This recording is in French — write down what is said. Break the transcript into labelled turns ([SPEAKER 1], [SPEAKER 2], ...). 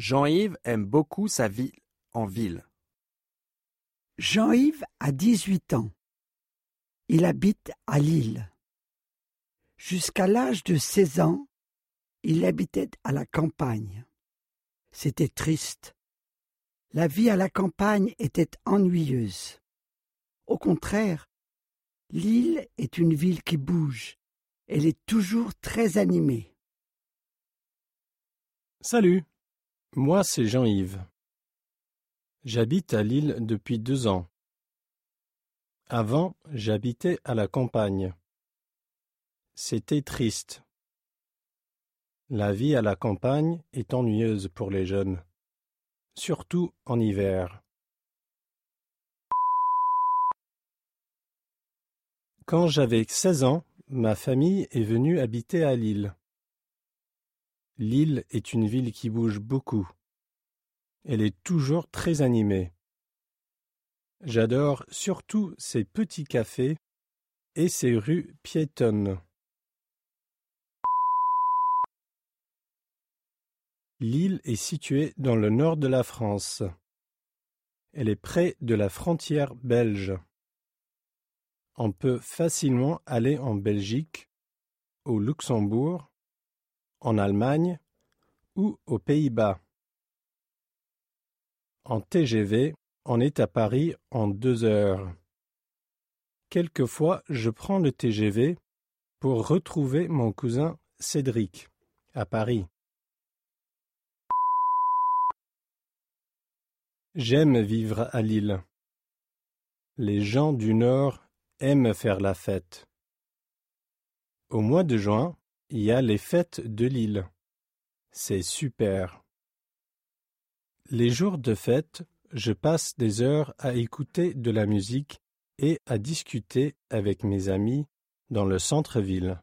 [SPEAKER 1] Jean-Yves aime beaucoup sa vie en ville.
[SPEAKER 2] Jean-Yves a 18 ans. Il habite à Lille. Jusqu'à l'âge de 16 ans, il habitait à la campagne. C'était triste. La vie à la campagne était ennuyeuse. Au contraire, Lille est une ville qui bouge. Elle est toujours très animée.
[SPEAKER 3] Salut, moi c'est Jean-Yves. J'habite à Lille depuis deux ans. Avant, j'habitais à la campagne. C'était triste. La vie à la campagne est ennuyeuse pour les jeunes, surtout en hiver. Quand j'avais seize ans, ma famille est venue habiter à Lille. Lille est une ville qui bouge beaucoup. Elle est toujours très animée. J'adore surtout ses petits cafés et ses rues piétonnes. L'île est située dans le nord de la France. Elle est près de la frontière belge. On peut facilement aller en Belgique, au Luxembourg, en Allemagne ou aux Pays-Bas. En TGV, on est à Paris en deux heures. Quelquefois, je prends le TGV pour retrouver mon cousin Cédric à Paris. J'aime vivre à Lille. Les gens du Nord aiment faire la fête. Au mois de juin, il y a les fêtes de Lille. C'est super. Les jours de fête, je passe des heures à écouter de la musique et à discuter avec mes amis dans le centre-ville.